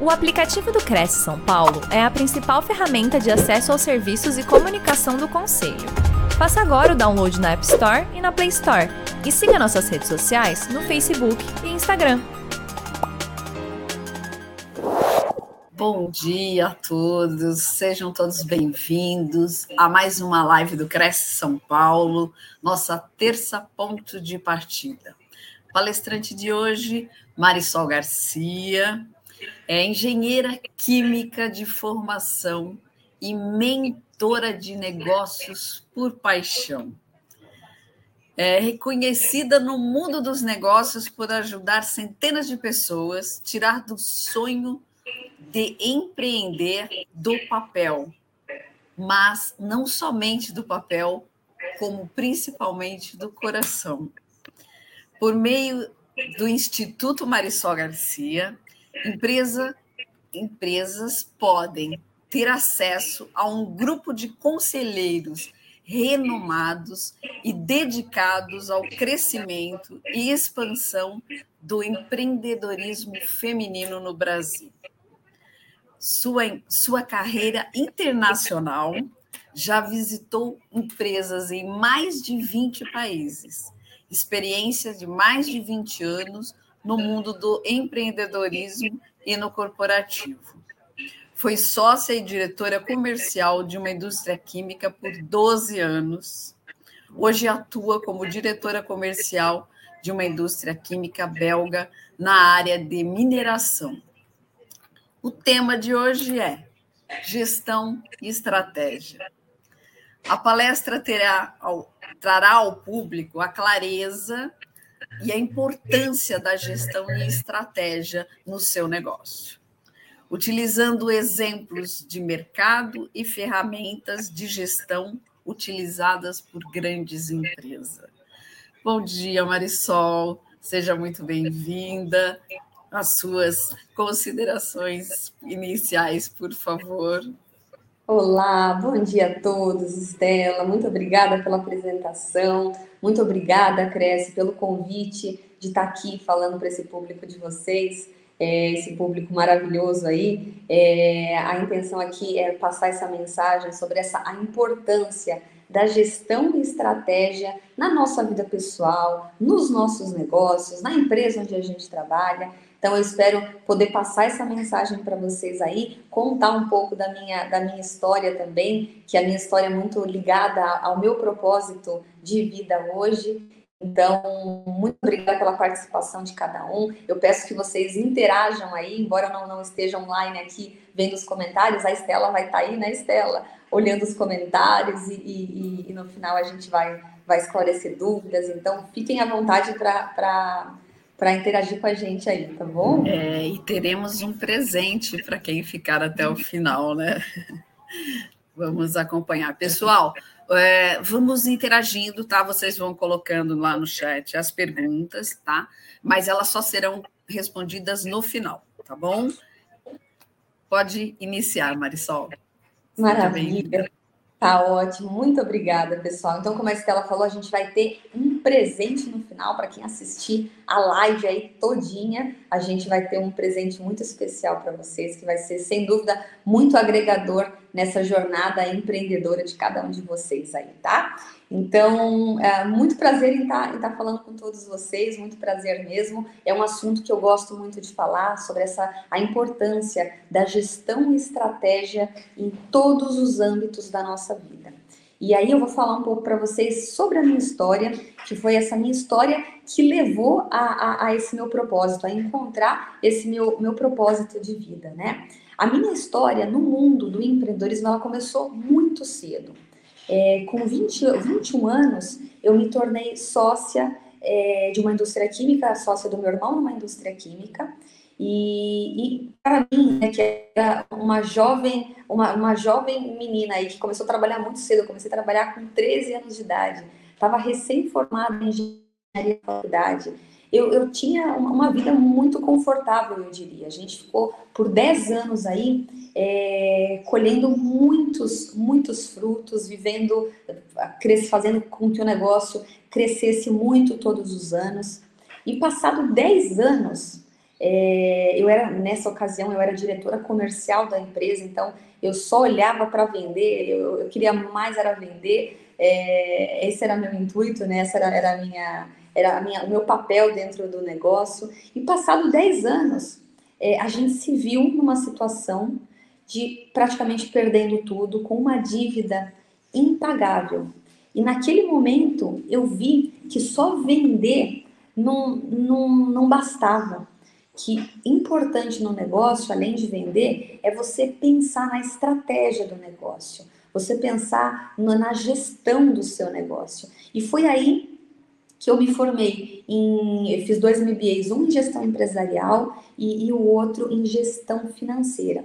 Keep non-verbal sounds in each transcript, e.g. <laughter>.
O aplicativo do Cresce São Paulo é a principal ferramenta de acesso aos serviços e comunicação do Conselho. Faça agora o download na App Store e na Play Store. E siga nossas redes sociais no Facebook e Instagram. Bom dia a todos, sejam todos bem-vindos a mais uma live do Cresce São Paulo, nossa terça ponto de partida. Palestrante de hoje, Marisol Garcia, é engenheira química de formação e mentora de negócios por paixão. É reconhecida no mundo dos negócios por ajudar centenas de pessoas a tirar do sonho de empreender do papel, mas não somente do papel, como principalmente do coração. Por meio do Instituto Marisol Garcia, Empresa, empresas podem ter acesso a um grupo de conselheiros renomados e dedicados ao crescimento e expansão do empreendedorismo feminino no Brasil. Sua, sua carreira internacional já visitou empresas em mais de 20 países, experiência de mais de 20 anos no mundo do empreendedorismo e no corporativo. Foi sócia e diretora comercial de uma indústria química por 12 anos. Hoje atua como diretora comercial de uma indústria química belga na área de mineração. O tema de hoje é gestão e estratégia. A palestra terá, trará ao público a clareza e a importância da gestão e estratégia no seu negócio, utilizando exemplos de mercado e ferramentas de gestão utilizadas por grandes empresas. Bom dia, Marisol, seja muito bem-vinda. As suas considerações iniciais, por favor. Olá, bom dia a todos, Estela. Muito obrigada pela apresentação. Muito obrigada, Cresce, pelo convite de estar aqui falando para esse público de vocês, é, esse público maravilhoso aí. É, a intenção aqui é passar essa mensagem sobre essa a importância da gestão e estratégia na nossa vida pessoal, nos nossos negócios, na empresa onde a gente trabalha. Então eu espero poder passar essa mensagem para vocês aí, contar um pouco da minha, da minha história também, que a minha história é muito ligada ao meu propósito de vida hoje. Então, muito obrigada pela participação de cada um. Eu peço que vocês interajam aí, embora não, não esteja online aqui vendo os comentários, a Estela vai estar tá aí, né, Estela? Olhando os comentários e, e, e no final a gente vai, vai esclarecer dúvidas. Então, fiquem à vontade para para interagir com a gente aí, tá bom? É, e teremos um presente para quem ficar até o final, né? Vamos acompanhar. Pessoal, é, vamos interagindo, tá? Vocês vão colocando lá no chat as perguntas, tá? Mas elas só serão respondidas no final, tá bom? Pode iniciar, Marisol. Maravilha. Tá ótimo, muito obrigada, pessoal. Então, como a Estela falou, a gente vai ter um presente no final para quem assistir a live aí todinha. A gente vai ter um presente muito especial para vocês, que vai ser, sem dúvida, muito agregador nessa jornada empreendedora de cada um de vocês aí, tá? Então, é muito prazer em estar, tá, em estar tá falando com todos vocês, muito prazer mesmo. É um assunto que eu gosto muito de falar sobre essa a importância da gestão e estratégia em todos os âmbitos da nossa vida. E aí eu vou falar um pouco para vocês sobre a minha história, que foi essa minha história que levou a, a, a, esse meu propósito, a encontrar esse meu, meu propósito de vida, né? A minha história no mundo do empreendedorismo, ela começou muito cedo. É, com 20, 21 anos, eu me tornei sócia é, de uma indústria química, sócia do meu irmão numa indústria química. E, e para mim, né, que era uma jovem, uma, uma jovem menina aí que começou a trabalhar muito cedo, eu comecei a trabalhar com 13 anos de idade, estava recém-formada em engenharia de faculdade. Eu, eu tinha uma vida muito confortável, eu diria. A gente ficou por 10 anos aí é, colhendo muitos, muitos frutos, vivendo, fazendo com que o negócio crescesse muito todos os anos. E passado 10 anos, É, eu era, nessa ocasião, eu era diretora comercial da empresa, então eu só olhava para vender, eu, eu, queria mais era vender, é, esse era meu intuito, né? Essa era, era, a minha, era a minha, o meu papel dentro do negócio. E passado 10 anos, é, a gente se viu numa situação de praticamente perdendo tudo, com uma dívida impagável. E naquele momento eu vi que só vender não, não, não bastava. Que importante no negócio, além de vender, é você pensar na estratégia do negócio, você pensar na gestão do seu negócio. E foi aí que eu me formei em, eu fiz dois MBAs, um em gestão empresarial e, e o outro em gestão financeira.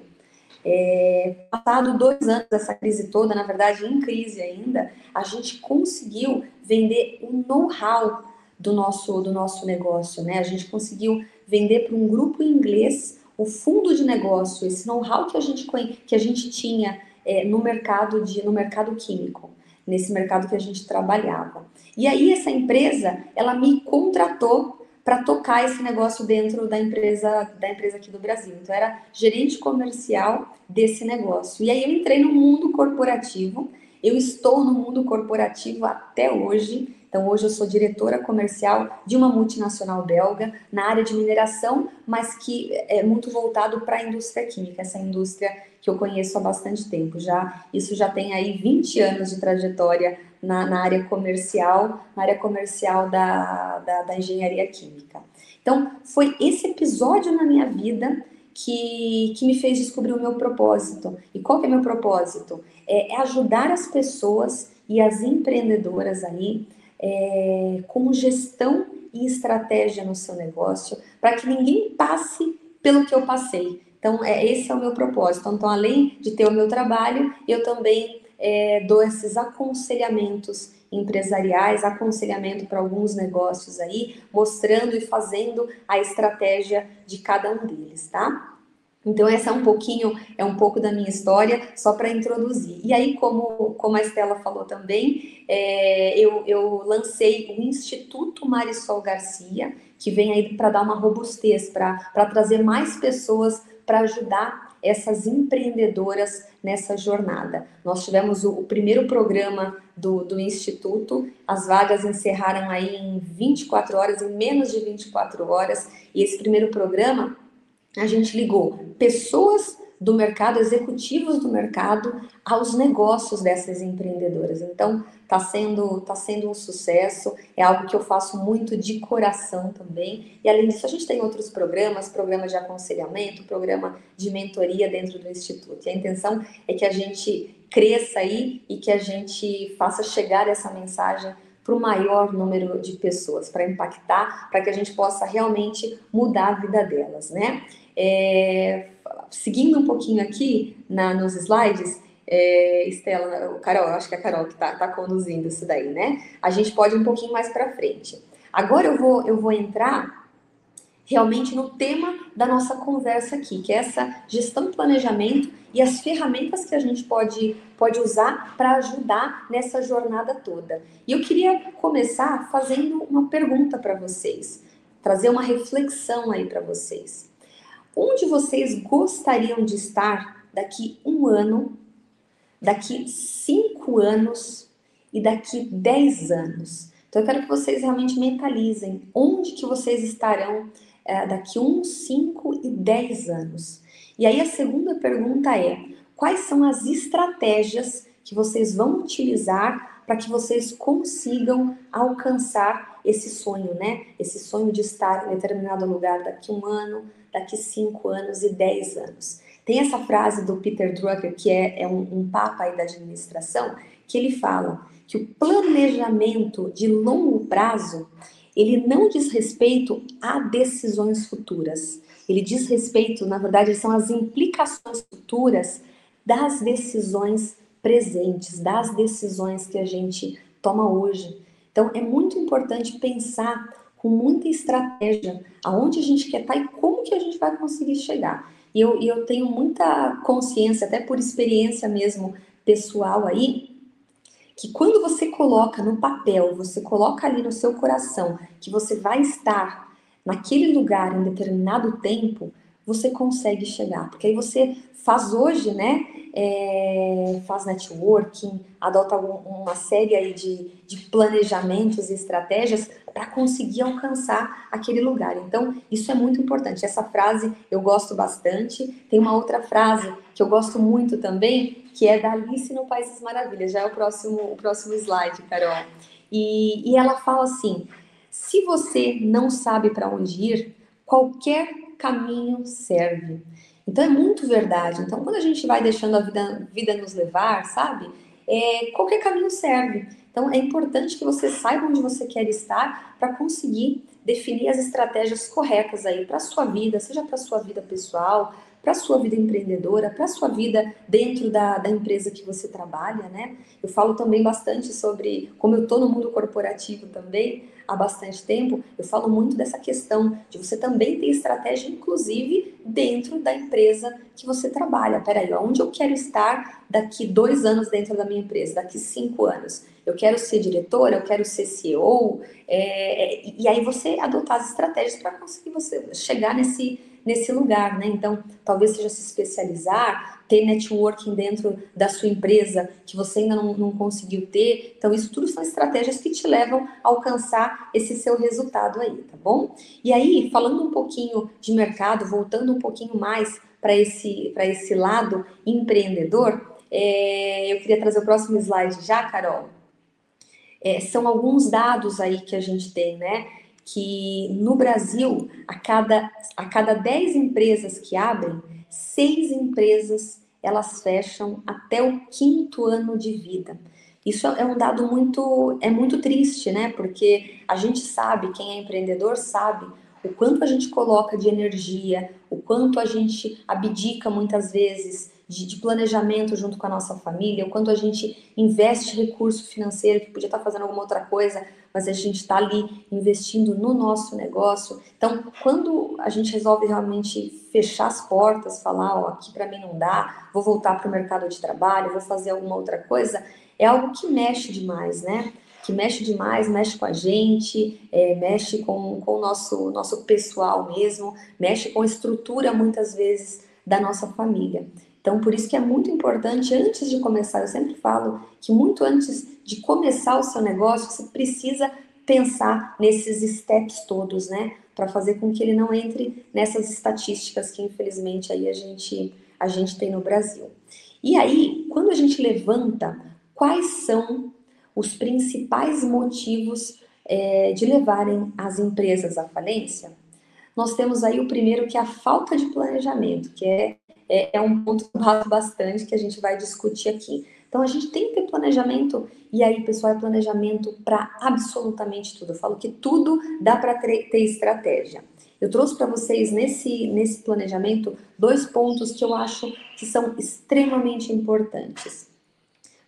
É, passado dois anos dessa crise toda, na verdade em crise ainda, a gente conseguiu vender o know-how do nosso, do nosso negócio, né? A gente conseguiu vender para um grupo inglês o fundo de negócio, esse know-how que a gente que a gente tinha é, no mercado de no mercado químico, nesse mercado que a gente trabalhava. E aí essa empresa, ela me contratou para tocar esse negócio dentro da empresa da empresa aqui do Brasil. Então era gerente comercial desse negócio. E aí eu entrei no mundo corporativo. Eu estou no mundo corporativo até hoje. Então hoje eu sou diretora comercial de uma multinacional belga na área de mineração, mas que é muito voltado para a indústria química, essa indústria que eu conheço há bastante tempo. Já isso já tem aí 20 anos de trajetória na, na área comercial, na área comercial da, da, da engenharia química. Então, foi esse episódio na minha vida que, que me fez descobrir o meu propósito. E qual que é meu propósito? É, é ajudar as pessoas e as empreendedoras aí é, com gestão e estratégia no seu negócio, para que ninguém passe pelo que eu passei. Então, é, esse é o meu propósito. Então, além de ter o meu trabalho, eu também é, dou esses aconselhamentos empresariais, aconselhamento para alguns negócios aí, mostrando e fazendo a estratégia de cada um deles, tá? Então essa é um pouquinho, é um pouco da minha história, só para introduzir. E aí, como, como a Estela falou também, é, eu, eu lancei o Instituto Marisol Garcia, que vem aí para dar uma robustez, para trazer mais pessoas para ajudar essas empreendedoras nessa jornada. Nós tivemos o, o primeiro programa do, do, Instituto, as vagas encerraram aí em 24 horas, em menos de 24 horas, e esse primeiro programa a gente ligou pessoas do mercado, executivos do mercado, aos negócios dessas empreendedoras. Então, está sendo, tá sendo um sucesso, é algo que eu faço muito de coração também. E além disso, a gente tem outros programas, programa de aconselhamento, programa de mentoria dentro do Instituto. E a intenção é que a gente cresça aí e que a gente faça chegar essa mensagem para o maior número de pessoas, para impactar, para que a gente possa realmente mudar a vida delas, né? É, seguindo um pouquinho aqui na, nos slides, é, Estela, o Carol, acho que é a Carol que está tá conduzindo isso daí, né? A gente pode ir um pouquinho mais para frente. Agora eu vou, eu vou entrar realmente no tema da nossa conversa aqui, que é essa gestão e planejamento e as ferramentas que a gente pode, pode usar para ajudar nessa jornada toda. E eu queria começar fazendo uma pergunta para vocês, trazer uma reflexão aí para vocês. Onde vocês gostariam de estar daqui um ano, daqui cinco anos e daqui dez anos? Então eu quero que vocês realmente mentalizem onde que vocês estarão é, daqui um, cinco e dez anos. E aí a segunda pergunta é: quais são as estratégias que vocês vão utilizar para que vocês consigam alcançar esse sonho, né? Esse sonho de estar em determinado lugar daqui um ano, daqui cinco anos e dez anos. Tem essa frase do Peter Drucker, que é, é um, um papa aí da administração, que ele fala que o planejamento de longo prazo ele não diz respeito a decisões futuras. Ele diz respeito, na verdade, são as implicações futuras das decisões presentes, das decisões que a gente toma hoje. Então, é muito importante pensar com muita estratégia aonde a gente quer estar e como que a gente vai conseguir chegar. E eu, eu tenho muita consciência, até por experiência mesmo pessoal aí, que quando você coloca no papel, você coloca ali no seu coração que você vai estar naquele lugar em determinado tempo, você consegue chegar. Porque aí você faz hoje, né? É, faz networking, adota uma série aí de, de planejamentos e estratégias para conseguir alcançar aquele lugar. Então, isso é muito importante. Essa frase eu gosto bastante. Tem uma outra frase que eu gosto muito também, que é da Alice no País das Maravilhas. Já é o próximo, o próximo slide, Carol. E, e ela fala assim: se você não sabe para onde ir, qualquer caminho serve. Então é muito verdade. Então, quando a gente vai deixando a vida, vida nos levar, sabe? É, qualquer caminho serve. Então, é importante que você saiba onde você quer estar para conseguir definir as estratégias corretas aí para sua vida, seja para sua vida pessoal, para a sua vida empreendedora, para a sua vida dentro da, da empresa que você trabalha, né? Eu falo também bastante sobre, como eu estou no mundo corporativo também há bastante tempo, eu falo muito dessa questão de você também ter estratégia, inclusive dentro da empresa que você trabalha. Peraí, onde eu quero estar daqui dois anos dentro da minha empresa, daqui cinco anos? Eu quero ser diretora, eu quero ser CEO, é, é, e aí você adotar as estratégias para conseguir você chegar nesse nesse lugar, né? Então, talvez seja se especializar, ter networking dentro da sua empresa que você ainda não, não conseguiu ter. Então, isso tudo são estratégias que te levam a alcançar esse seu resultado aí, tá bom? E aí, falando um pouquinho de mercado, voltando um pouquinho mais para esse, esse lado empreendedor, é, eu queria trazer o próximo slide já, Carol. É, são alguns dados aí que a gente tem, né? Que no Brasil, a cada, a cada 10 empresas que abrem, seis empresas elas fecham até o quinto ano de vida. Isso é um dado muito, é muito triste, né? Porque a gente sabe, quem é empreendedor sabe o quanto a gente coloca de energia, o quanto a gente abdica muitas vezes de, de, planejamento junto com a nossa família, o quanto a gente investe recurso financeiro que podia estar fazendo alguma outra coisa, mas a gente está ali investindo no nosso negócio. Então, quando a gente resolve realmente fechar as portas, falar, ó, aqui para mim não dá, vou voltar para o mercado de trabalho, vou fazer alguma outra coisa, é algo que mexe demais, né? que mexe demais, mexe com a gente, é, mexe com, com o nosso, nosso pessoal mesmo, mexe com a estrutura, muitas vezes, da nossa família. Então, por isso que é muito importante, antes de começar, eu sempre falo que muito antes de começar o seu negócio, você precisa pensar nesses steps todos, né? Para fazer com que ele não entre nessas estatísticas que, infelizmente, aí a gente, a gente tem no Brasil. E aí, quando a gente levanta quais são os principais motivos é, de levarem as empresas à falência, nós temos aí o primeiro que é a falta de planejamento, que é é, é um ponto bastante que a gente vai discutir aqui. Então a gente tem que ter planejamento, e aí, pessoal, é planejamento para absolutamente tudo. Eu falo que tudo dá para ter, ter estratégia. Eu trouxe para vocês nesse, nesse planejamento dois pontos que eu acho que são extremamente importantes.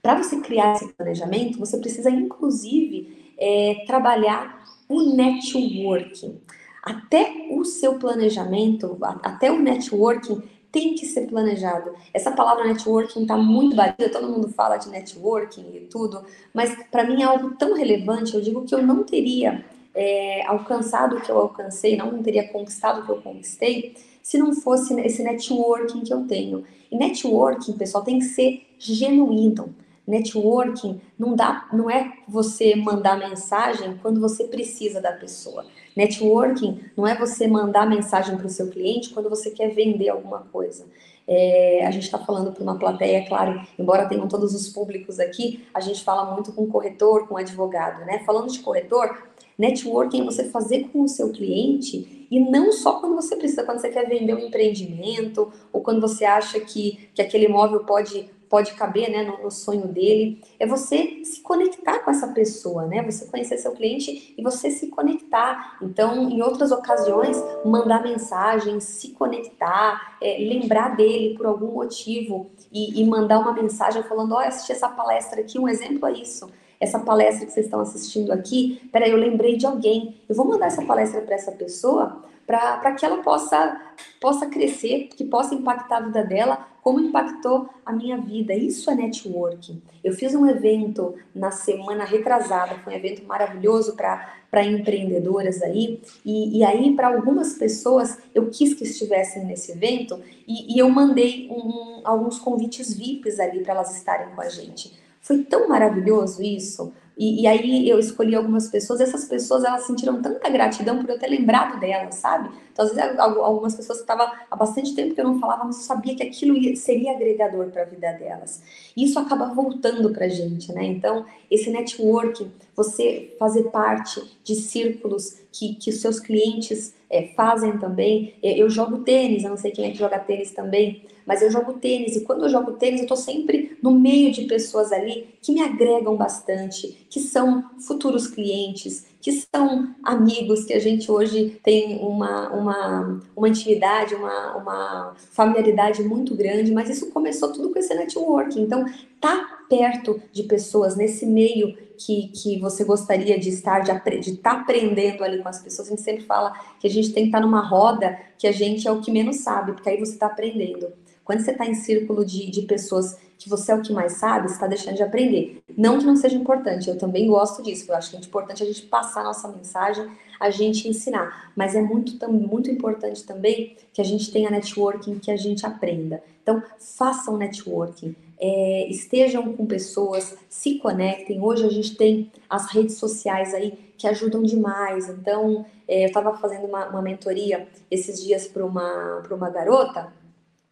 Para você criar esse planejamento, você precisa, inclusive, é, trabalhar o networking. Até o seu planejamento, até o networking, tem que ser planejado. Essa palavra networking está muito batida, todo mundo fala de networking e tudo, mas para mim é algo tão relevante. Eu digo que eu não teria é, alcançado o que eu alcancei, não teria conquistado o que eu conquistei, se não fosse esse networking que eu tenho. E networking, pessoal, tem que ser genuíno. Networking não dá, não é você mandar mensagem quando você precisa da pessoa. Networking não é você mandar mensagem para o seu cliente quando você quer vender alguma coisa. É, a gente está falando para uma plateia, claro, embora tenham todos os públicos aqui, a gente fala muito com corretor, com advogado, né? Falando de corretor, networking é você fazer com o seu cliente e não só quando você precisa, quando você quer vender um empreendimento ou quando você acha que, que aquele imóvel pode pode caber né, no, no, sonho dele, é você se conectar com essa pessoa, né? Você conhecer seu cliente e você se conectar. Então, em outras ocasiões, mandar mensagem, se conectar, é, lembrar dele por algum motivo e, e mandar uma mensagem falando: Ó, oh, assisti essa palestra aqui, um exemplo é isso. Essa palestra que vocês estão assistindo aqui, peraí, eu lembrei de alguém. Eu vou mandar essa palestra para essa pessoa para que ela possa, possa crescer, que possa impactar a vida dela, como impactou a minha vida. Isso é networking. Eu fiz um evento na semana retrasada, foi um evento maravilhoso para empreendedoras aí, e, e aí para algumas pessoas eu quis que estivessem nesse evento e, e eu mandei um, alguns convites VIPs ali para elas estarem com a gente. Foi tão maravilhoso isso. E, e, aí eu escolhi algumas pessoas, essas pessoas elas sentiram tanta gratidão por eu ter lembrado delas, sabe? Então, às vezes, algumas pessoas que estavam há bastante tempo que eu não falava, mas eu sabia que aquilo seria agregador para a vida delas. E isso acaba voltando para a gente, né? Então, esse networking, você fazer parte de círculos que, que os seus clientes é, fazem também. É, eu jogo tênis, eu não sei quem é que joga tênis também, mas eu jogo tênis e quando eu jogo tênis eu estou sempre no meio de pessoas ali que me agregam bastante, que são futuros clientes, que são amigos, que a gente hoje tem uma, uma, uma intimidade, uma, uma familiaridade muito grande, mas isso começou tudo com esse networking. Então, tá perto de pessoas nesse meio que, que você gostaria de estar, de estar tá aprendendo ali com as pessoas. A gente sempre fala que a gente tem que estar tá numa roda que a gente é o que menos sabe, porque aí você está aprendendo. Quando você está em círculo de, de pessoas que você é o que mais sabe, você está deixando de aprender. Não que não seja importante, eu também gosto disso. Eu acho que é importante a gente passar a nossa mensagem, a gente ensinar. Mas é muito, muito importante também que a gente tenha networking, que a gente aprenda. Então, façam networking. É, estejam com pessoas, se conectem. Hoje a gente tem as redes sociais aí que ajudam demais. Então, é, eu estava fazendo uma, uma mentoria esses dias para uma, uma garota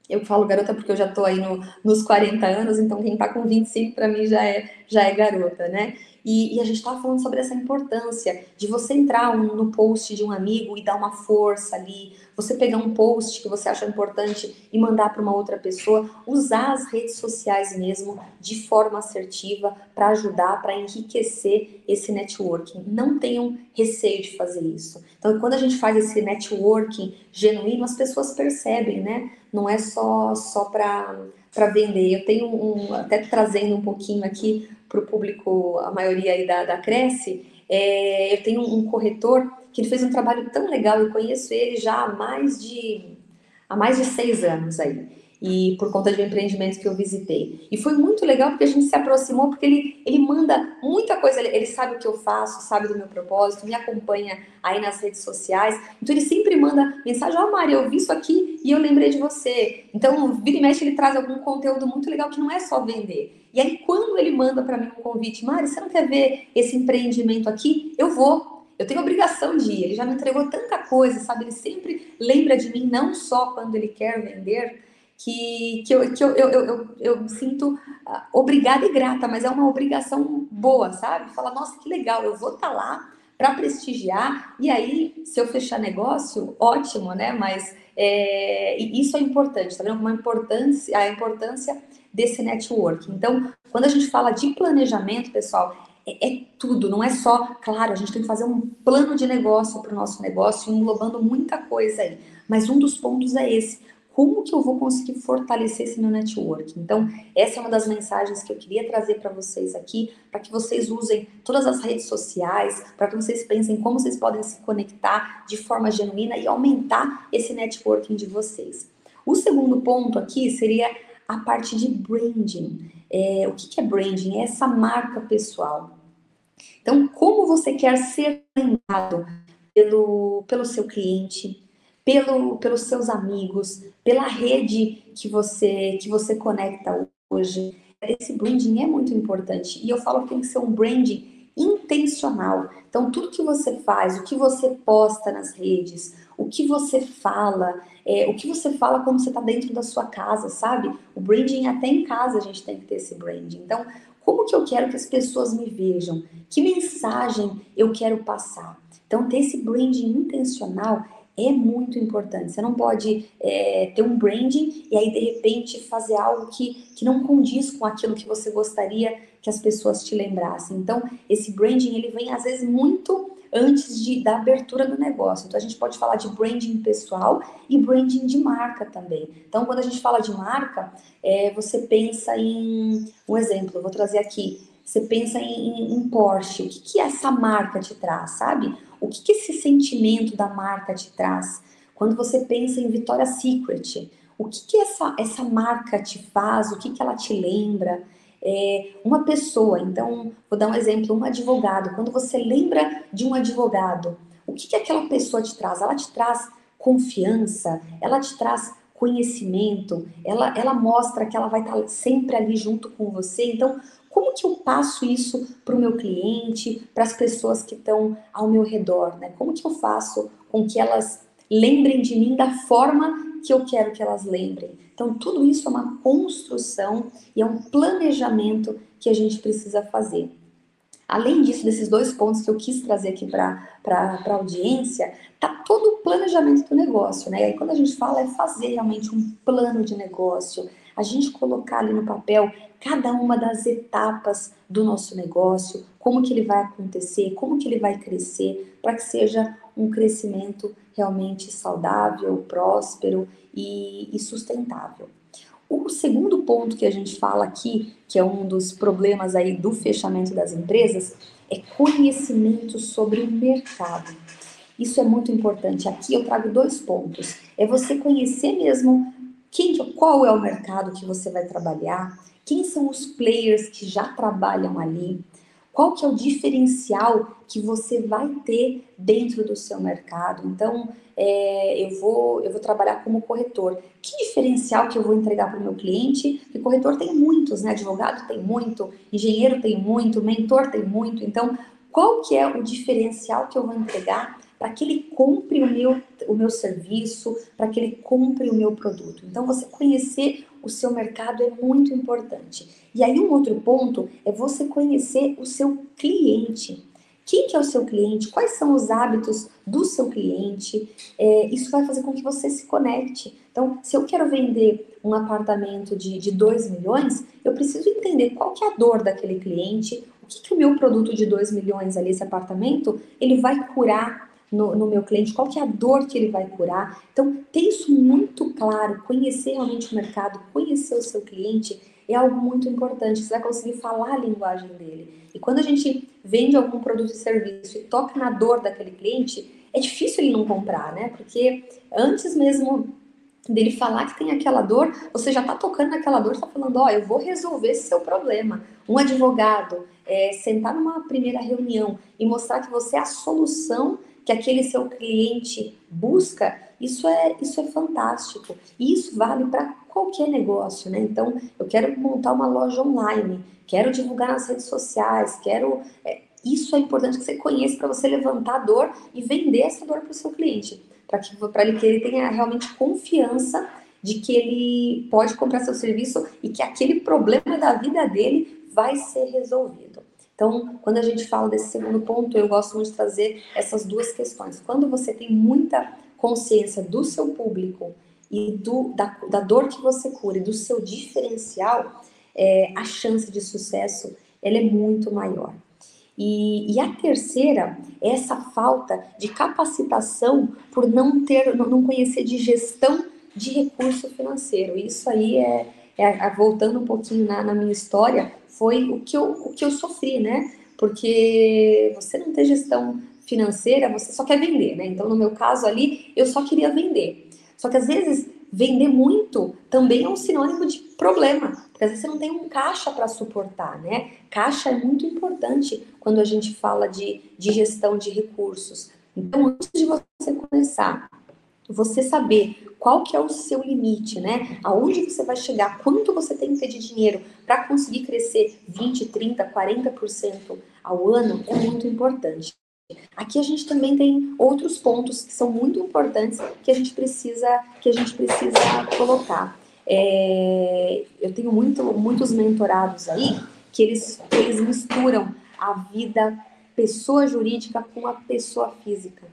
eu falo garota porque eu já estou aí no, nos 40 anos, então quem está com 25 para mim já é, já é garota, né? E, e a gente estava falando sobre essa importância de você entrar um, no post de um amigo e dar uma força ali, você pegar um post que você acha importante e mandar para uma outra pessoa, usar as redes sociais mesmo de forma assertiva para ajudar, para enriquecer esse networking. Não tenham receio de fazer isso. Então, quando a gente faz esse networking genuíno, as pessoas percebem, né? Não é só só para para vender. Eu tenho um, até trazendo um pouquinho aqui para o público, a maioria aí da, da Cresce, é, eu tenho um corretor que ele fez um trabalho tão legal, eu conheço ele já há mais de, há mais de seis anos aí e por conta de um empreendimento que eu visitei. E foi muito legal porque a gente se aproximou, porque ele, ele manda muita coisa, ele, ele sabe o que eu faço, sabe do meu propósito, me acompanha aí nas redes sociais. Então ele sempre manda mensagem: Ó, oh, Maria, eu vi isso aqui e eu lembrei de você. Então, vira e mexe, ele traz algum conteúdo muito legal que não é só vender. E aí, quando ele manda para mim um convite, Mari, você não quer ver esse empreendimento aqui? Eu vou. Eu tenho obrigação de ir. Ele já me entregou tanta coisa, sabe? Ele sempre lembra de mim, não só quando ele quer vender, que, que, eu, que eu, eu, eu, eu me sinto ah, obrigada e grata, mas é uma obrigação boa, sabe? Fala, nossa, que legal, eu vou estar tá lá para prestigiar, e aí, se eu fechar negócio, ótimo, né? Mas é, isso é importante, tá vendo? Uma importância, a importância desse network. Então, quando a gente fala de planejamento, pessoal, é, é, tudo, não é só, claro, a gente tem que fazer um plano de negócio para o nosso negócio, englobando muita coisa aí. Mas um dos pontos é esse como que eu vou conseguir fortalecer esse meu network? Então, essa é uma das mensagens que eu queria trazer para vocês aqui, para que vocês usem todas as redes sociais, para que vocês pensem como vocês podem se conectar de forma genuína e aumentar esse networking de vocês. O segundo ponto aqui seria a parte de branding. É, o que, é branding? É essa marca pessoal. Então, como você quer ser lembrado pelo, pelo seu cliente, pelo, pelos seus amigos, pela rede que você que você conecta hoje. Esse branding é muito importante e eu falo que tem que ser um branding intencional. Então, tudo que você faz, o que você posta nas redes, o que você fala, é, o que você fala quando você está dentro da sua casa, sabe? O branding até em casa a gente tem que ter esse branding. Então, como que eu quero que as pessoas me vejam? Que mensagem eu quero passar? Então, ter esse branding intencional é muito importante. Você não pode é, ter um branding e aí de repente fazer algo que, que não condiz com aquilo que você gostaria que as pessoas te lembrassem. Então, esse branding ele vem às vezes muito antes de, da abertura do negócio. Então, a gente pode falar de branding pessoal e branding de marca também. Então, quando a gente fala de marca, é, você pensa em um exemplo, vou trazer aqui. Você pensa em, em Porsche, o que, que essa marca te traz, sabe? O que, que esse sentimento da marca te traz. Quando você pensa em Victoria's Secret, o que, que essa, essa marca te faz, o que, que ela te lembra. É, uma pessoa, então, vou dar um exemplo, um advogado. Quando você lembra de um advogado, o que, que aquela pessoa te traz? Ela te traz confiança, ela te traz conhecimento, ela, ela mostra que ela vai estar sempre ali junto com você. Então, como que eu passo isso para o meu cliente, para as pessoas que estão ao meu redor, né? Como que eu faço com que elas lembrem de mim da forma que eu quero que elas lembrem. Então, tudo isso é uma construção e é um planejamento que a gente precisa fazer. Além disso, desses dois pontos que eu quis trazer aqui para a audiência, tá todo o planejamento do negócio, né? E aí, quando a gente fala é fazer realmente um plano de negócio, a gente colocar ali no papel cada uma das etapas do nosso negócio, como que ele vai acontecer, como que ele vai crescer, para que seja um crescimento realmente saudável, próspero e, e sustentável. O segundo ponto que a gente fala aqui, que é um dos problemas aí do fechamento das empresas, é conhecimento sobre o mercado. Isso é muito importante. Aqui eu trago dois pontos. É você conhecer mesmo quem, qual é o mercado que você vai trabalhar, quem são os players que já trabalham ali, qual que é o diferencial que você vai ter dentro do seu mercado. Então, é, eu, vou, eu vou trabalhar como corretor. Que diferencial que eu vou entregar para o meu cliente? Porque corretor tem muitos, né? Advogado tem muito, engenheiro tem muito, mentor tem muito. Então, qual que é o diferencial que eu vou entregar para que ele compre o meu, o meu serviço, para que ele compre o meu produto? Então, você conhecer o seu mercado é muito importante. E aí um outro ponto é você conhecer o seu cliente. Quem que é o seu cliente? Quais são os hábitos do seu cliente? É, isso vai fazer com que você se conecte. Então, se eu quero vender um apartamento de, de 2 milhões, eu preciso entender qual que é a dor daquele cliente, o que, que o meu produto de 2 milhões ali, esse apartamento, ele vai curar no, no, meu cliente, qual que é a dor que ele vai curar. Então, ter isso muito claro, conhecer realmente o mercado, conhecer o seu cliente, é algo muito importante. Você vai conseguir falar a linguagem dele. E quando a gente vende algum produto e serviço e toca na dor daquele cliente, é difícil ele não comprar, né? Porque antes mesmo dele falar que tem aquela dor, você já está tocando naquela dor, está falando, ó, oh, eu vou resolver esse seu problema. Um advogado é, sentar numa primeira reunião e mostrar que você é a solução que aquele seu cliente busca, isso é, isso é fantástico. E isso vale para qualquer negócio, né? Então, eu quero montar uma loja online, quero divulgar nas redes sociais, quero. É, isso é importante que você conheça para você levantar a dor e vender essa dor para o seu cliente, para que, ele, que ele tenha realmente confiança de que ele pode comprar seu serviço e que aquele problema da vida dele vai ser resolvido. Então, quando a gente fala desse segundo ponto, eu gosto muito de trazer essas duas questões. Quando você tem muita consciência do seu público e do, da, da dor que você cura e do seu diferencial, é, a chance de sucesso ela é muito maior. E, e, a terceira é essa falta de capacitação por não ter, não conhecer de gestão de recurso financeiro. Isso aí é, é voltando um pouquinho na, na, minha história, foi o que, eu, o que eu sofri, né? Porque você não ter gestão financeira, você só quer vender, né? Então, no meu caso ali, eu só queria vender. Só que às vezes vender muito também é um sinônimo de problema, porque às vezes você não tem um caixa para suportar, né? Caixa é muito importante quando a gente fala de, de gestão de recursos. Então, antes de você começar, você saber qual que é o seu limite, né? Aonde você vai chegar, quanto você tem que ter de dinheiro para conseguir crescer 20, 30, 40% ao ano é muito importante. Aqui a gente também tem outros pontos que são muito importantes que a gente precisa, que a gente precisa colocar. É, eu tenho muito, muitos mentorados aí que eles, eles misturam a vida pessoa jurídica com a pessoa física.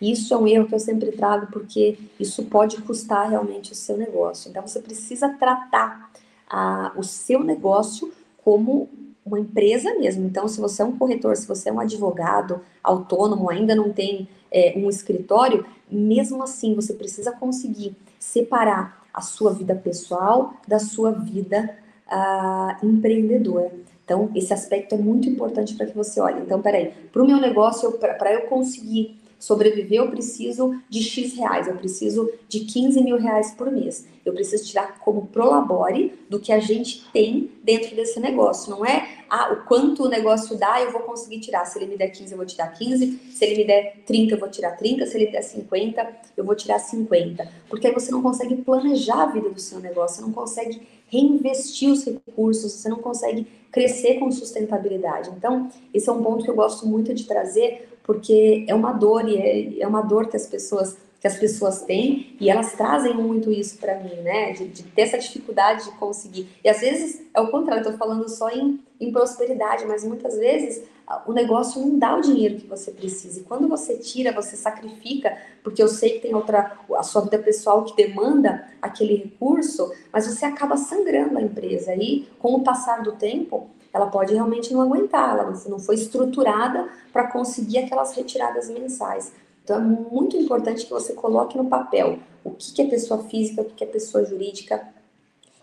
Isso é um erro que eu sempre trago porque isso pode custar realmente o seu negócio. Então você precisa tratar a, o seu negócio como uma empresa mesmo. Então, se você é um corretor, se você é um advogado autônomo, ainda não tem é, um escritório, mesmo assim você precisa conseguir separar a sua vida pessoal da sua vida uh, empreendedora. Então, esse aspecto é muito importante para que você olhe. Então, peraí, para o meu negócio, para eu conseguir sobreviver, eu preciso de X reais, eu preciso de 15 mil reais por mês. Eu preciso tirar como prolabore do que a gente tem dentro desse negócio. Não é ah, o quanto o negócio dá, eu vou conseguir tirar. Se ele me der 15, eu vou tirar 15. Se ele me der 30, eu vou tirar 30. Se ele der 50, eu vou tirar 50. Porque aí você não consegue planejar a vida do seu negócio, você não consegue reinvestir os recursos, você não consegue crescer com sustentabilidade. Então, esse é um ponto que eu gosto muito de trazer, porque é uma dor e é, é uma dor que as pessoas que as pessoas têm e elas trazem muito isso para mim, né? De, de, ter essa dificuldade de conseguir. E às vezes é o contrário, tô falando só em, em prosperidade, mas muitas vezes o negócio não dá o dinheiro que você precisa. E quando você tira, você sacrifica, porque eu sei que tem outra, a sua vida pessoal que demanda aquele recurso, mas você acaba sangrando a empresa. E com o passar do tempo, ela pode realmente não aguentar, ela não foi estruturada para conseguir aquelas retiradas mensais. Então é muito importante que você coloque no papel o que é pessoa física, o que é pessoa jurídica.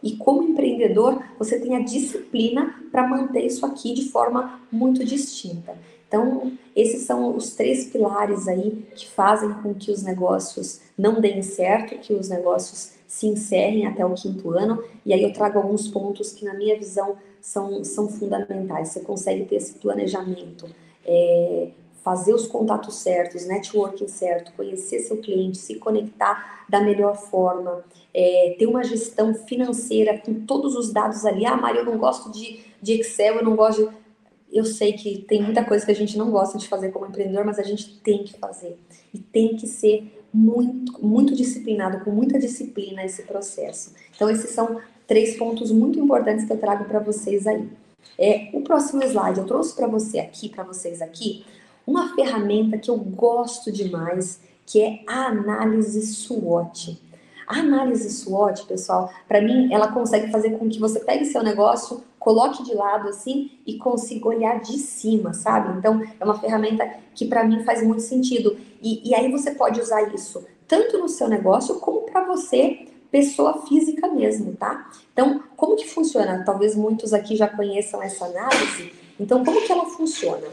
E como empreendedor, você tem a disciplina para manter isso aqui de forma muito distinta. Então, esses são os três pilares aí que fazem com que os negócios não deem certo, que os negócios se encerrem até o quinto ano. E aí eu trago alguns pontos que, na minha visão, são, são fundamentais. Você consegue ter esse planejamento, é, fazer os contatos certos, networking certo, conhecer seu cliente, se conectar da melhor forma, é, ter uma gestão financeira com todos os dados ali. Ah, Maria, eu não gosto de, de Excel, eu não gosto de... Eu sei que tem muita coisa que a gente não gosta de fazer como empreendedor, mas a gente tem que fazer. E tem que ser muito, muito disciplinado, com muita disciplina esse processo. Então, esses são três pontos muito importantes que eu trago para vocês aí. É, o próximo slide eu trouxe para você aqui, para vocês aqui, uma ferramenta que eu gosto demais, que é a análise SWOT. A análise SWOT, pessoal, para mim, ela consegue fazer com que você pegue seu negócio, coloque de lado assim e consiga olhar de cima, sabe? Então, é uma ferramenta que para mim faz muito sentido. E, e aí você pode usar isso tanto no seu negócio como para você pessoa física mesmo, tá? Então, como que funciona? Talvez muitos aqui já conheçam essa análise. Então, como que ela funciona?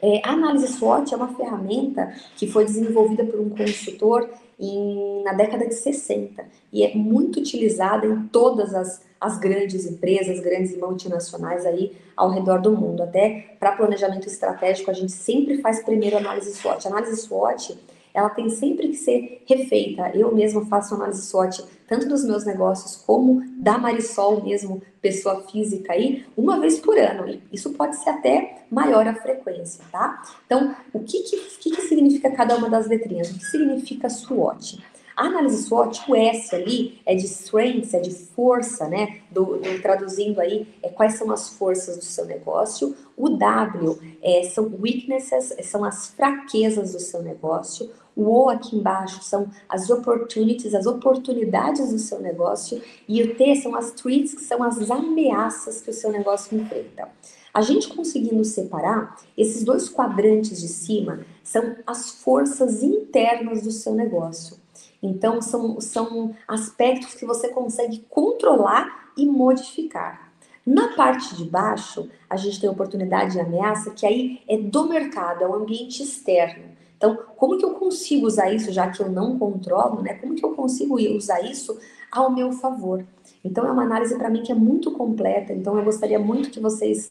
É, a análise SWOT é uma ferramenta que foi desenvolvida por um consultor em, na década de 60 e é muito utilizada em todas as, as grandes empresas, grandes multinacionais aí ao redor do mundo. Até para planejamento estratégico, a gente sempre faz primeiro análise SWOT. Análise SWOT ela tem sempre que ser refeita. Eu mesma faço análise SWOT, tanto dos meus negócios como da Marisol mesmo, pessoa física aí, uma vez por ano. E isso pode ser até maior a frequência, tá? Então, o que que, que, que significa cada uma das letrinhas? O que significa SWOT? Análise SWOT, o S ali é de strengths, é de força, né? Do, do, traduzindo aí, é quais são as forças do seu negócio. O W é, são weaknesses, são as fraquezas do seu negócio. O O aqui embaixo são as opportunities, as oportunidades do seu negócio. E o T são as threats, que são as ameaças que o seu negócio enfrenta. A gente conseguindo separar, esses dois quadrantes de cima são as forças internas do seu negócio. Então, são, são aspectos que você consegue controlar e modificar. Na parte de baixo, a gente tem oportunidade e ameaça, que aí é do mercado, é o ambiente externo. Então, como que eu consigo usar isso, já que eu não controlo, né? Como que eu consigo usar isso ao meu favor? Então, é uma análise para mim que é muito completa. Então, eu gostaria muito que vocês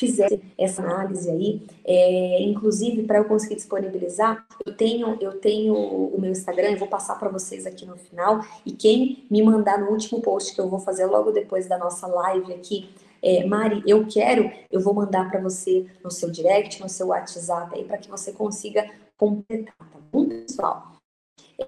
fizesse essa análise aí, é, inclusive para eu conseguir disponibilizar, eu tenho eu tenho o meu Instagram, eu vou passar para vocês aqui no final e quem me mandar no último post que eu vou fazer logo depois da nossa live aqui, é, Mari, eu quero, eu vou mandar para você no seu direct, no seu WhatsApp aí para que você consiga completar, tá bom, pessoal?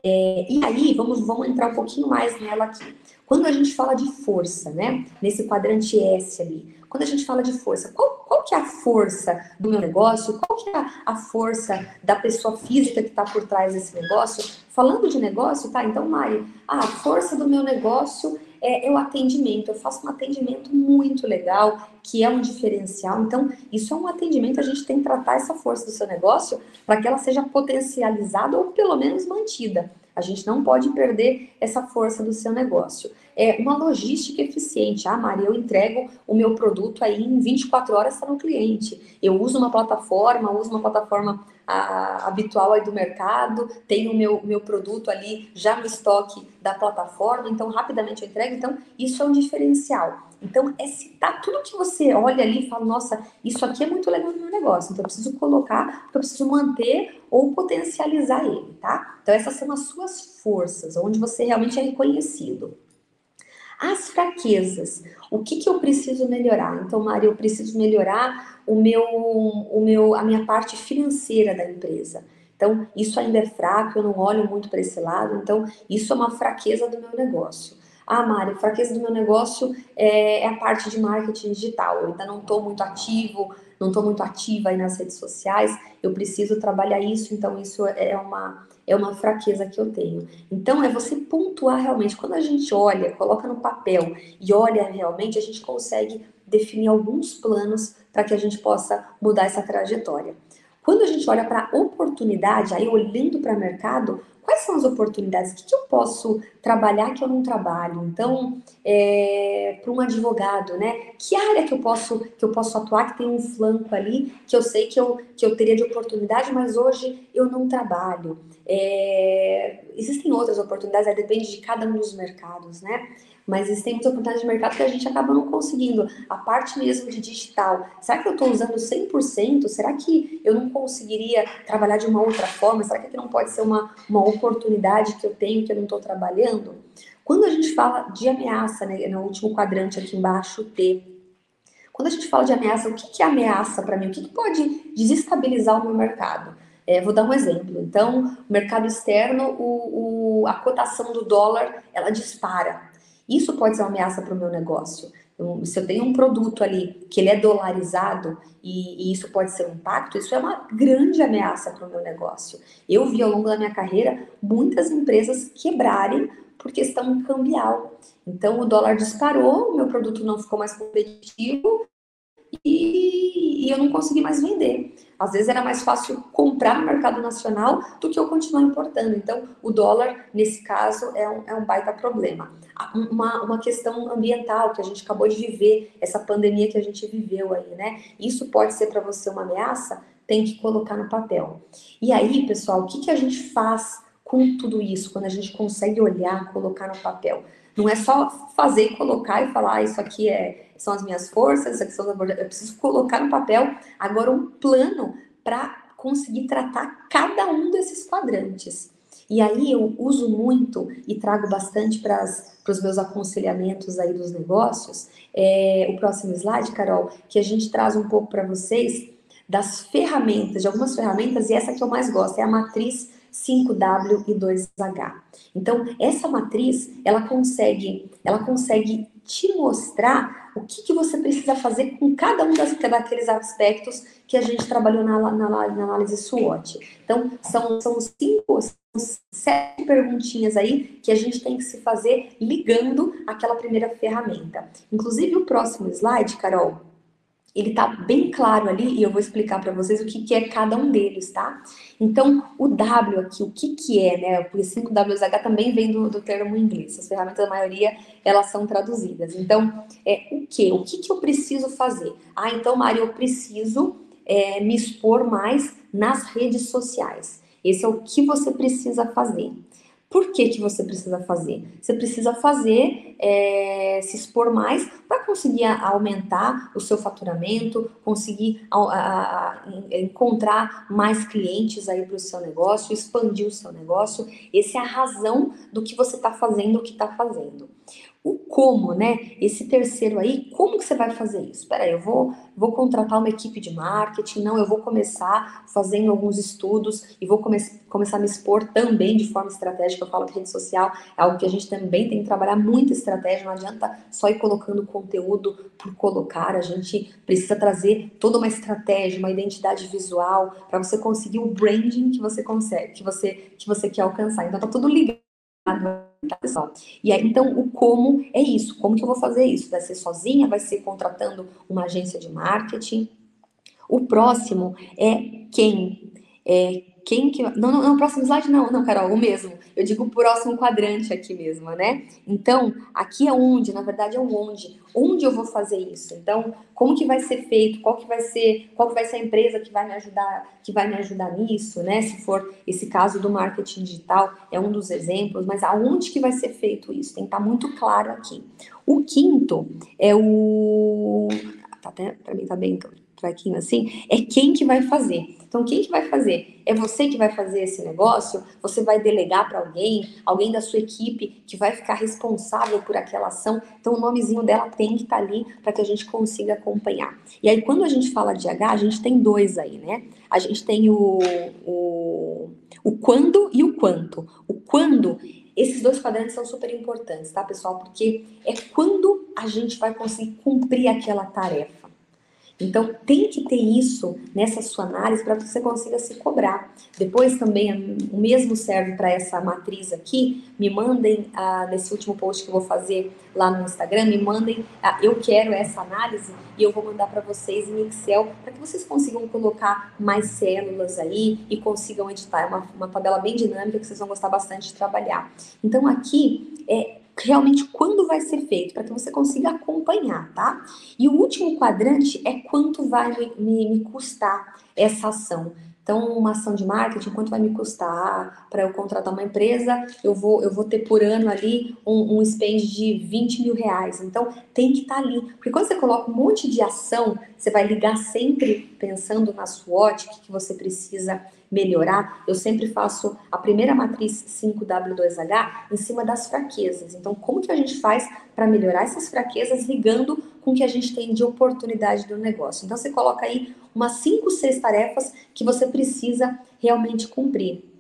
É, e aí, vamos, vamos entrar um pouquinho mais nela aqui. Quando a gente fala de força, né? Nesse quadrante S ali, quando a gente fala de força, qual, qual que é a força do meu negócio? Qual que é a força da pessoa física que está por trás desse negócio? Falando de negócio, tá? Então, Mari, a força do meu negócio é, é, o atendimento. Eu faço um atendimento muito legal, que é um diferencial. Então, isso é um atendimento, a gente tem que tratar essa força do seu negócio para que ela seja potencializada ou pelo menos mantida. A gente não pode perder essa força do seu negócio. É, uma logística eficiente. Ah, Maria, eu entrego o meu produto aí em 24 horas para o cliente. Eu uso uma plataforma, uso uma plataforma a, habitual aí do mercado, tenho o meu, meu produto ali já no estoque da plataforma, então rapidamente eu entrego. Então, isso é um diferencial. Então, é citar tudo que você olha ali e fala, nossa, isso aqui é muito legal no meu negócio, então eu preciso colocar, eu preciso manter ou potencializar ele, tá? Então, essas são as suas forças, onde você realmente é reconhecido. As fraquezas, o que, que eu preciso melhorar? Então, Maria, eu preciso melhorar o meu, o meu, a minha parte financeira da empresa. Então, isso ainda é fraco, eu não olho muito para esse lado, então, isso é uma fraqueza do meu negócio. Ah, Mário, fraqueza do meu negócio é, é a parte de marketing digital. Eu ainda não estou muito ativo, não estou muito ativa aí nas redes sociais. Eu preciso trabalhar isso, então isso é uma, é uma fraqueza que eu tenho. Então, é você pontuar realmente. Quando a gente olha, coloca no papel e olha realmente, a gente consegue definir alguns planos para que a gente possa mudar essa trajetória. Quando a gente olha para oportunidade, aí olhando para o mercado, quais são as oportunidades? O que, que, eu posso trabalhar que eu não trabalho? Então, é, para um advogado, né? Que área que eu posso que eu posso atuar que tem um flanco ali que eu sei que eu, que eu teria de oportunidade, mas hoje eu não trabalho. É, existem outras oportunidades, aí depende de cada um dos mercados, né? Mas existem muitas oportunidades de mercado que a gente acaba não conseguindo. A parte mesmo de digital, será que eu estou usando 100%? Será que eu não conseguiria trabalhar de uma outra forma? Será que aqui não pode ser uma, uma oportunidade que eu tenho que eu não estou trabalhando? Quando a gente fala de ameaça, né, no último quadrante aqui embaixo, T, quando a gente fala de ameaça, o que, que é ameaça para mim? O que, que pode desestabilizar o meu mercado? É, vou dar um exemplo. Então, mercado externo, o, o, a cotação do dólar, ela dispara. Isso pode ser uma ameaça para o meu negócio. Então, se eu tenho um produto ali que ele é dolarizado e, e isso pode ser um impacto, isso é uma grande ameaça para o meu negócio. Eu vi ao longo da minha carreira muitas empresas quebrarem por questão cambial. Então o dólar disparou, o meu produto não ficou mais competitivo e, e, eu não consegui mais vender. Às vezes era mais fácil comprar no mercado nacional do que eu continuar importando. Então, o dólar, nesse caso, é um, é um baita problema. Uma, uma questão ambiental que a gente acabou de viver, essa pandemia que a gente viveu aí, né? Isso pode ser para você uma ameaça? Tem que colocar no papel. E aí, pessoal, o que, que a gente faz com tudo isso, quando a gente consegue olhar, colocar no papel? Não é só fazer, colocar e falar, ah, isso aqui é, são as minhas forças, isso aqui são as Eu preciso colocar no papel agora um plano para conseguir tratar cada um desses quadrantes. E aí eu uso muito e trago bastante para os meus aconselhamentos aí dos negócios. É, o próximo slide, Carol, que a gente traz um pouco para vocês das ferramentas, de algumas ferramentas, e essa que eu mais gosto é a matriz 5W e 2H. Então, essa matriz, ela consegue, ela consegue te mostrar o que, que você precisa fazer com cada um das, daqueles aspectos que a gente trabalhou na, na, na análise SWOT. Então, são, são cinco, são sete perguntinhas aí que a gente tem que se fazer ligando aquela primeira ferramenta. Inclusive, o próximo slide, Carol, ele tá bem claro ali e eu vou explicar para vocês o que, que é cada um deles, tá? Então, o W aqui, o que que é, né? Porque 5WH também vem do, do termo inglês. As ferramentas, a maioria, elas são traduzidas. Então, é o que? O que que eu preciso fazer? Ah, então, Mari, eu preciso é, me expor mais nas redes sociais. Esse é o que você precisa fazer. Por que, que você precisa fazer? Você precisa fazer, é, se expor mais para conseguir aumentar o seu faturamento, conseguir a, a, a, encontrar mais clientes aí para o seu negócio, expandir o seu negócio. Essa é a razão do que você está fazendo, o que está fazendo o como, né? Esse terceiro aí, como que você vai fazer isso? Espera eu vou, vou contratar uma equipe de marketing, não, eu vou começar fazendo alguns estudos e vou come começar a me expor também de forma estratégica. Eu falo que rede social é algo que a gente também tem que trabalhar muita estratégia, não adianta só ir colocando conteúdo por colocar, a gente precisa trazer toda uma estratégia, uma identidade visual para você conseguir o branding que você consegue, que você que você quer alcançar. Então tá tudo ligado E aí, então, o como é isso. Como que eu vou fazer isso? Vai ser sozinha? Vai ser contratando uma agência de marketing? O próximo é quem? É quem que. Não, não, não, próximo slide não, não, Carol, o mesmo. Eu digo o próximo quadrante aqui mesmo, né? Então, aqui é onde, na verdade, é onde. Onde eu vou fazer isso? Então, como que vai ser feito? Qual que vai ser, qual que vai ser a empresa que vai me ajudar, que vai me ajudar nisso, né? Se for esse caso do marketing digital, é um dos exemplos, mas aonde que vai ser feito isso? Tem que estar muito claro aqui. O quinto é o. Tá até, pra mim tá bem assim, é quem que vai fazer. Então, quem que vai fazer? É você que vai fazer esse negócio? Você vai delegar para alguém, alguém da sua equipe que vai ficar responsável por aquela ação? Então, o nomezinho dela tem que estar tá ali para que a gente consiga acompanhar. E aí, quando a gente fala de H, a gente tem dois aí, né? A gente tem o, o, o quando e o quanto. O quando esses dois quadrantes são super importantes, tá, pessoal? Porque é quando a gente vai conseguir cumprir aquela tarefa. Então, tem que ter isso nessa sua análise para que você consiga se cobrar. Depois também, o mesmo serve para essa matriz aqui. Me mandem, ah, nesse último post que eu vou fazer lá no Instagram, me mandem, ah, eu quero essa análise e eu vou mandar para vocês em Excel para que vocês consigam colocar mais células aí e consigam editar. É uma, uma tabela bem dinâmica que vocês vão gostar bastante de trabalhar. Então, aqui, é, realmente quando vai ser feito, para que você consiga acompanhar, tá? E o último quadrante é quanto vai me, me, me custar essa ação. Então, uma ação de marketing, quanto vai me custar para eu contratar uma empresa? Eu vou, eu vou ter por ano ali um, um spend de 20 mil reais. Então, tem que estar tá ali. Porque quando você coloca um monte de ação, você vai ligar sempre pensando na SWOT, o que, que você precisa melhorar, eu sempre faço a primeira matriz 5W2H em cima das fraquezas. Então, como que a gente faz para melhorar essas fraquezas ligando com o que a gente tem de oportunidade do negócio? Então, você coloca aí umas 5, 6 tarefas que você precisa realmente cumprir.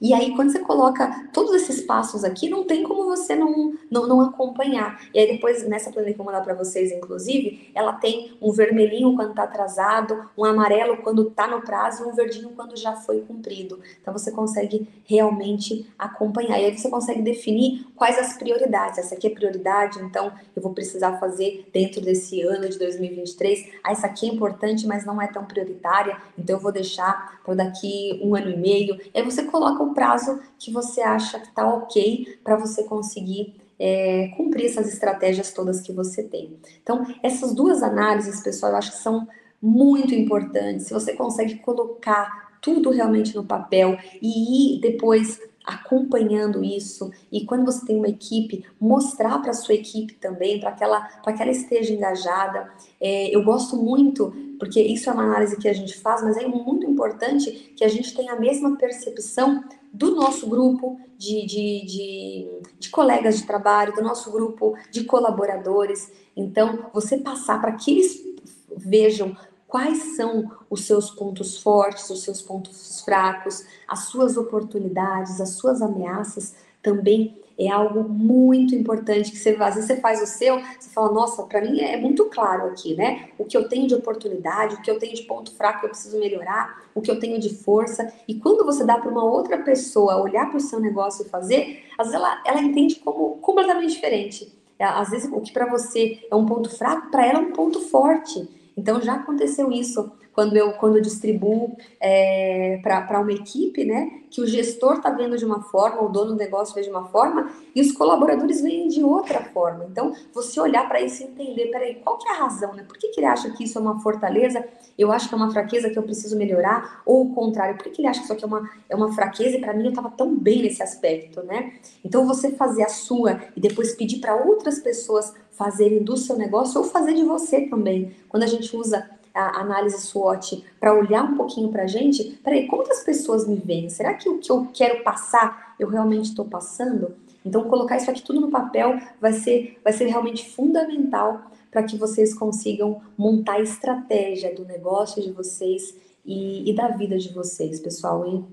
E aí, quando você coloca todos esses passos aqui, não tem como você não, não, não acompanhar. E aí, depois, nessa planilha que eu vou mandar para vocês, inclusive, ela tem um vermelhinho quando está atrasado, um amarelo quando está no prazo e um verdinho quando já foi cumprido. Então, você consegue realmente acompanhar. E aí, você consegue definir quais as prioridades. Essa aqui é prioridade, então eu vou precisar fazer dentro desse ano de 2023. Ah, essa aqui é importante, mas não é tão prioritária, então eu vou deixar para daqui um ano e meio. E aí, você coloca o prazo que você acha que está ok para você conseguir é, cumprir essas estratégias todas que você tem. Então, essas duas análises, pessoal, eu acho que são muito importantes. Se você consegue colocar tudo realmente no papel e ir depois acompanhando isso e quando você tem uma equipe mostrar para sua equipe também para que ela que ela esteja engajada é, eu gosto muito porque isso é uma análise que a gente faz mas é muito importante que a gente tenha a mesma percepção do nosso grupo de, de, de, de colegas de trabalho, do nosso grupo de colaboradores. Então, você passar para que eles vejam quais são os seus pontos fortes, os seus pontos fracos, as suas oportunidades, as suas ameaças, também é algo muito importante que você às vezes você faz o seu, você fala, nossa, para mim é muito claro aqui, né? O que eu tenho de oportunidade, o que eu tenho de ponto fraco que eu preciso melhorar, o que eu tenho de força. E quando você dá para uma outra pessoa olhar para o seu negócio e fazer, às vezes ela, ela entende como completamente diferente. Às vezes o que para você é um ponto fraco, para ela é um ponto forte. Então já aconteceu isso quando eu, quando eu distribuo é, para uma equipe, né? Que o gestor está vendo de uma forma, o dono do negócio vê de uma forma e os colaboradores veem de outra forma. Então, você olhar para isso e entender, peraí, qual que é a razão, né? Por que, que ele acha que isso é uma fortaleza? Eu acho que é uma fraqueza que eu preciso melhorar? Ou o contrário, por que, que ele acha que isso aqui é uma, é uma fraqueza e para mim eu estava tão bem nesse aspecto, né? Então, você fazer a sua e depois pedir para outras pessoas fazerem do seu negócio ou fazer de você também. Quando a gente usa a análise SWOT para olhar um pouquinho para a gente, peraí, quantas pessoas me veem? Será que o que eu quero passar, eu realmente estou passando? Então, colocar isso aqui tudo no papel vai ser, vai ser realmente fundamental para que vocês consigam montar a estratégia do negócio de vocês e, e da vida de vocês, pessoal. E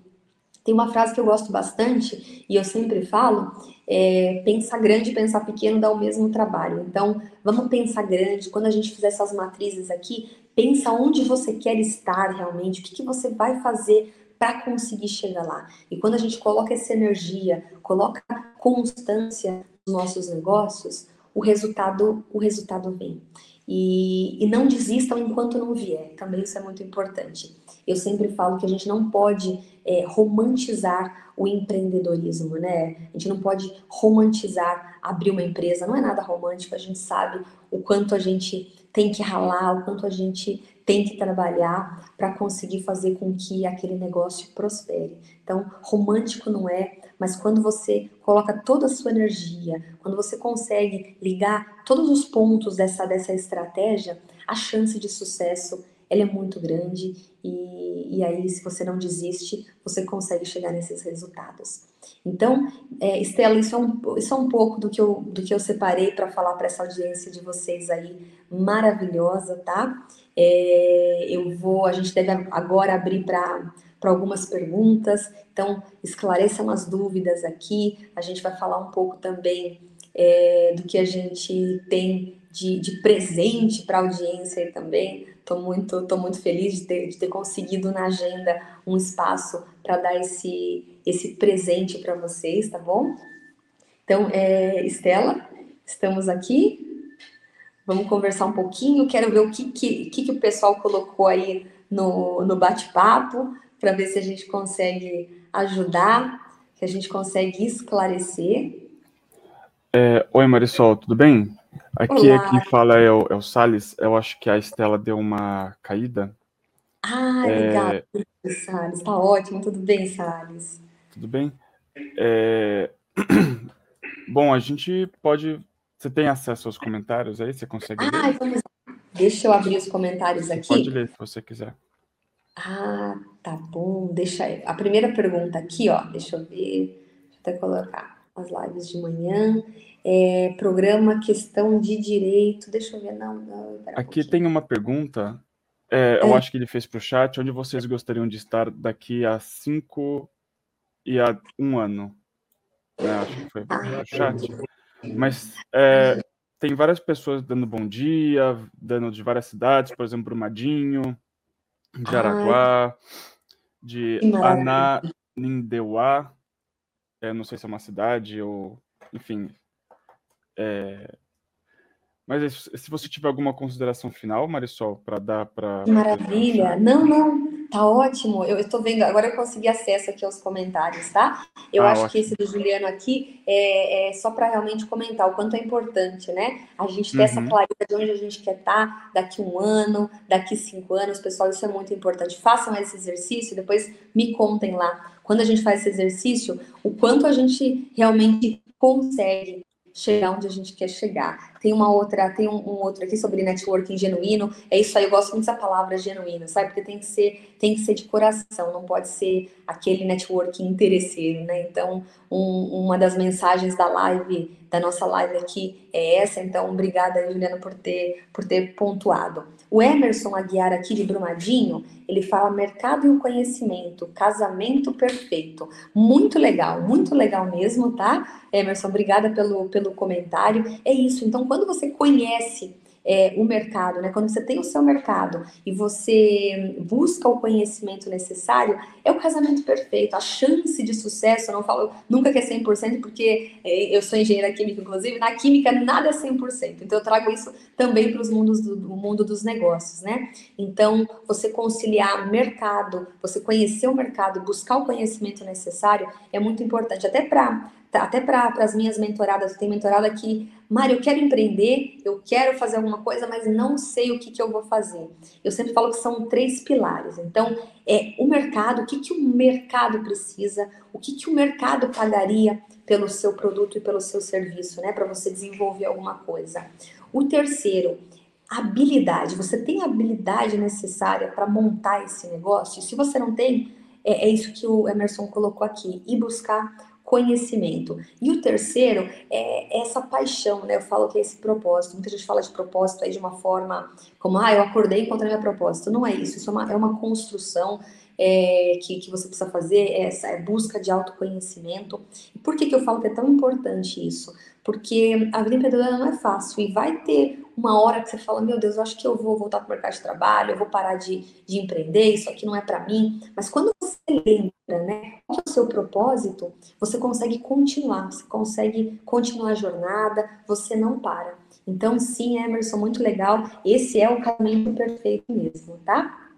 tem uma frase que eu gosto bastante e eu sempre falo: é, pensar grande e pensar pequeno dá o mesmo trabalho. Então, vamos pensar grande. Quando a gente fizer essas matrizes aqui, pensa onde você quer estar realmente, o que, que você vai fazer para conseguir chegar lá. E quando a gente coloca essa energia, coloca constância nos nossos negócios, o resultado, o resultado vem. E, e não desistam enquanto não vier. Também isso é muito importante. Eu sempre falo que a gente não pode é, romantizar o empreendedorismo, né? A gente não pode romantizar abrir uma empresa. Não é nada romântico. A gente sabe o quanto a gente tem que ralar, o quanto a gente tem que trabalhar para conseguir fazer com que aquele negócio prospere. Então, romântico não é, mas quando você coloca toda a sua energia, quando você consegue ligar todos os pontos dessa, dessa estratégia, a chance de sucesso ela é muito grande e, e aí, se você não desiste, você consegue chegar nesses resultados. Então, é, Estela, isso é, um, isso é um pouco do que eu, do que eu separei para falar para essa audiência de vocês aí, maravilhosa, tá? É, eu vou, a gente deve agora abrir para algumas perguntas, então esclareçam as dúvidas aqui, a gente vai falar um pouco também é, do que a gente tem de, de presente para a audiência também. Estou muito, tô muito feliz de ter, de ter conseguido na agenda um espaço para dar esse, esse presente para vocês, tá bom? Então, é, Estela, estamos aqui. Vamos conversar um pouquinho. Quero ver o que, que, que, que o pessoal colocou aí no, no bate-papo, para ver se a gente consegue ajudar, que a gente consegue esclarecer. É, Oi, Marisol, tudo bem? Aqui é quem fala é o, é o Salles. Eu acho que a Estela deu uma caída. Ah, legal, é... Salles. Tá ótimo, tudo bem, Salles? Tudo bem? É... <clears throat> Bom, a gente pode você tem acesso aos comentários aí? Você consegue ah, ler? Vamos... Deixa eu abrir os comentários aqui. Pode ler se você quiser. Ah, tá bom. Deixa A primeira pergunta aqui, ó. Deixa eu ver. Deixa eu até colocar as lives de manhã. É, programa Questão de Direito. Deixa eu ver. Não, não. Aqui um tem uma pergunta. É, eu é. acho que ele fez para o chat. Onde vocês gostariam de estar daqui a cinco e a um ano? É, acho que foi para o ah, chat. Mas é, tem várias pessoas dando bom dia, dando de várias cidades, por exemplo, Brumadinho, de Araguá, de Ananindeua, é, não sei se é uma cidade ou, enfim. É, mas se você tiver alguma consideração final, Marisol, para dar para. Maravilha! Não, não. Tá ótimo. Eu estou vendo, agora eu consegui acesso aqui aos comentários, tá? Eu ah, acho ótimo. que esse do Juliano aqui é, é só para realmente comentar o quanto é importante, né? A gente ter uhum. essa clareza de onde a gente quer estar tá daqui um ano, daqui cinco anos, pessoal, isso é muito importante. Façam esse exercício, depois me contem lá. Quando a gente faz esse exercício, o quanto a gente realmente consegue chegar onde a gente quer chegar. Tem uma outra, tem um, um, outro aqui sobre networking genuíno. É isso aí, eu gosto muito dessa palavra genuíno, sabe? Porque tem que ser, tem que ser de coração, não pode ser aquele networking interesseiro, né? Então, um, uma das mensagens da live, da nossa live aqui é essa. Então, obrigada, Juliana, por ter, por ter pontuado. O Emerson Aguiar aqui de Brumadinho, ele fala mercado e o conhecimento, casamento perfeito. Muito legal, muito legal mesmo, tá? Emerson, obrigada pelo, pelo comentário. É isso, então quando você conhece é, o mercado, né? Quando você tem o seu mercado e você busca o conhecimento necessário, é o casamento perfeito. A chance de sucesso, eu não falo nunca que é 100%, porque é, eu sou engenheira química, inclusive, na química nada é 100%. Então eu trago isso também para os mundos do, do mundo dos negócios, né? Então, você conciliar mercado, você conhecer o mercado, buscar o conhecimento necessário é muito importante, até para até para as minhas mentoradas, tem mentorada que, Mari, eu quero empreender, eu quero fazer alguma coisa, mas não sei o que, que eu vou fazer. Eu sempre falo que são três pilares. Então, é o mercado, o que, que o mercado precisa, o que, que o mercado pagaria pelo seu produto e pelo seu serviço, né? Para você desenvolver alguma coisa. O terceiro, habilidade. Você tem a habilidade necessária para montar esse negócio? Se você não tem, é, é isso que o Emerson colocou aqui. E buscar conhecimento. E o terceiro é essa paixão, né? Eu falo que é esse propósito. Muita gente fala de propósito aí de uma forma como, ah, eu acordei e encontrei minha propósito. Não é isso, isso é uma, é uma construção é, que, que você precisa fazer, é essa é busca de autoconhecimento. E por que, que eu falo que é tão importante isso? Porque a vida empreendedora não é fácil e vai ter uma hora que você fala, meu Deus, eu acho que eu vou voltar para o mercado de trabalho, eu vou parar de, de empreender, isso aqui não é para mim. Mas quando lembra, né? Qual é o seu propósito? Você consegue continuar, você consegue continuar a jornada, você não para. Então, sim, Emerson, muito legal. Esse é o caminho perfeito mesmo, tá?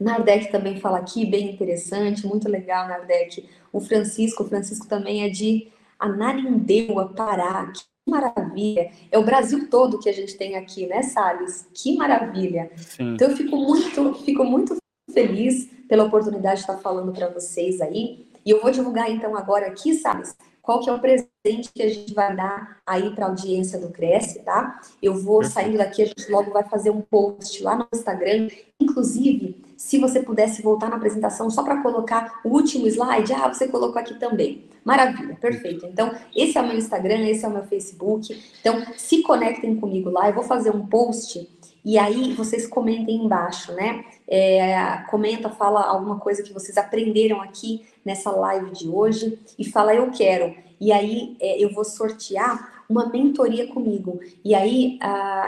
Nardec também fala aqui, bem interessante, muito legal, Nardec. O Francisco, o Francisco também é de Ananindeua, Pará. Que maravilha! É o Brasil todo que a gente tem aqui, né, Salles? Que maravilha! Sim. Então eu fico muito, fico muito feliz pela oportunidade de estar falando para vocês aí. E eu vou divulgar então agora aqui, Salles, qual que é o presente que a gente vai dar aí para a audiência do Cresce, tá? Eu vou saindo daqui, a gente logo vai fazer um post lá no Instagram. Inclusive, se você pudesse voltar na apresentação só para colocar o último slide, ah, você colocou aqui também. Maravilha, perfeito. Então, esse é o meu Instagram, esse é o meu Facebook. Então, se conectem comigo lá, eu vou fazer um post e aí vocês comentem embaixo, né? É, comenta, fala alguma coisa que vocês aprenderam aqui nessa live de hoje e fala eu quero. E aí é, eu vou sortear uma mentoria comigo. E aí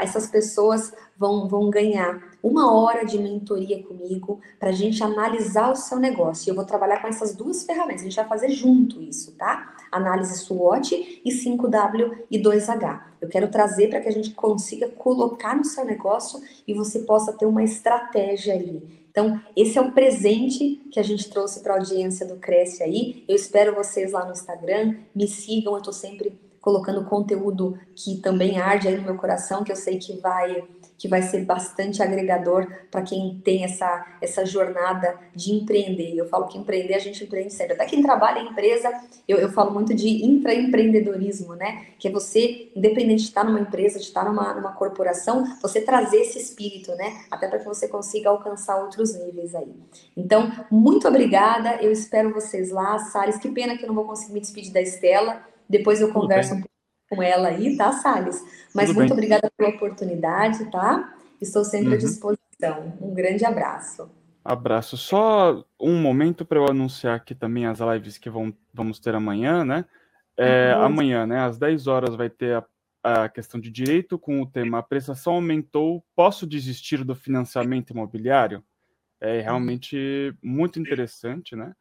essas pessoas vão, vão ganhar uma hora de mentoria comigo para a gente analisar o seu negócio. Eu vou trabalhar com essas duas ferramentas, a gente vai fazer junto isso, tá? Análise SWOT e 5W e 2H. Eu quero trazer para que a gente consiga colocar no seu negócio e você possa ter uma estratégia ali. Então, esse é o presente que a gente trouxe para a audiência do Cresce aí. Eu espero vocês lá no Instagram, me sigam, eu estou sempre colocando conteúdo que também arde aí no meu coração, que eu sei que vai que vai ser bastante agregador para quem tem essa, essa jornada de empreender. Eu falo que empreender, a gente empreende sempre. Até quem trabalha em empresa, eu, eu falo muito de intraempreendedorismo, né? Que é você, independente de estar numa empresa, de estar numa, numa corporação, você trazer esse espírito, né? Até para que você consiga alcançar outros níveis aí. Então, muito obrigada. Eu espero vocês lá. Salles, que pena que eu não vou conseguir me despedir da Estela. Depois eu converso um pouco com ela aí, tá, Salles? Mas Tudo muito bem. obrigada pela oportunidade, tá? Estou sempre uhum. à disposição. Um grande abraço. Abraço. Só um momento para eu anunciar aqui também as lives que vão, vamos ter amanhã, né? É, uhum. Amanhã, né, às 10 horas, vai ter a, a questão de direito com o tema A prestação aumentou, posso desistir do financiamento imobiliário? É realmente muito interessante, né?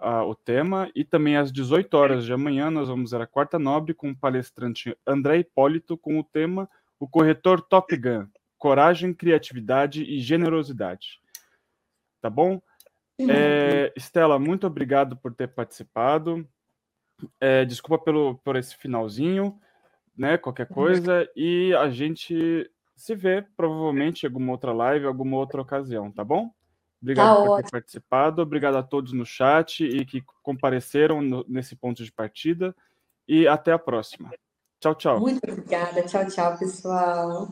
Uh, o tema. E também às 18 horas de amanhã nós vamos ver a quarta nobre com o palestrante André Hipólito com o tema O Corretor Top Gun, Coragem, Criatividade e Generosidade. Tá bom? É, Estela, muito obrigado por ter participado. É, desculpa pelo, por esse finalzinho, né? Qualquer coisa. E a gente se vê provavelmente em alguma outra live, alguma outra ocasião, tá bom? Obrigado tá por ótimo. ter participado, obrigado a todos no chat e que compareceram no, nesse ponto de partida. E até a próxima. Tchau, tchau. Muito obrigada. Tchau, tchau, pessoal.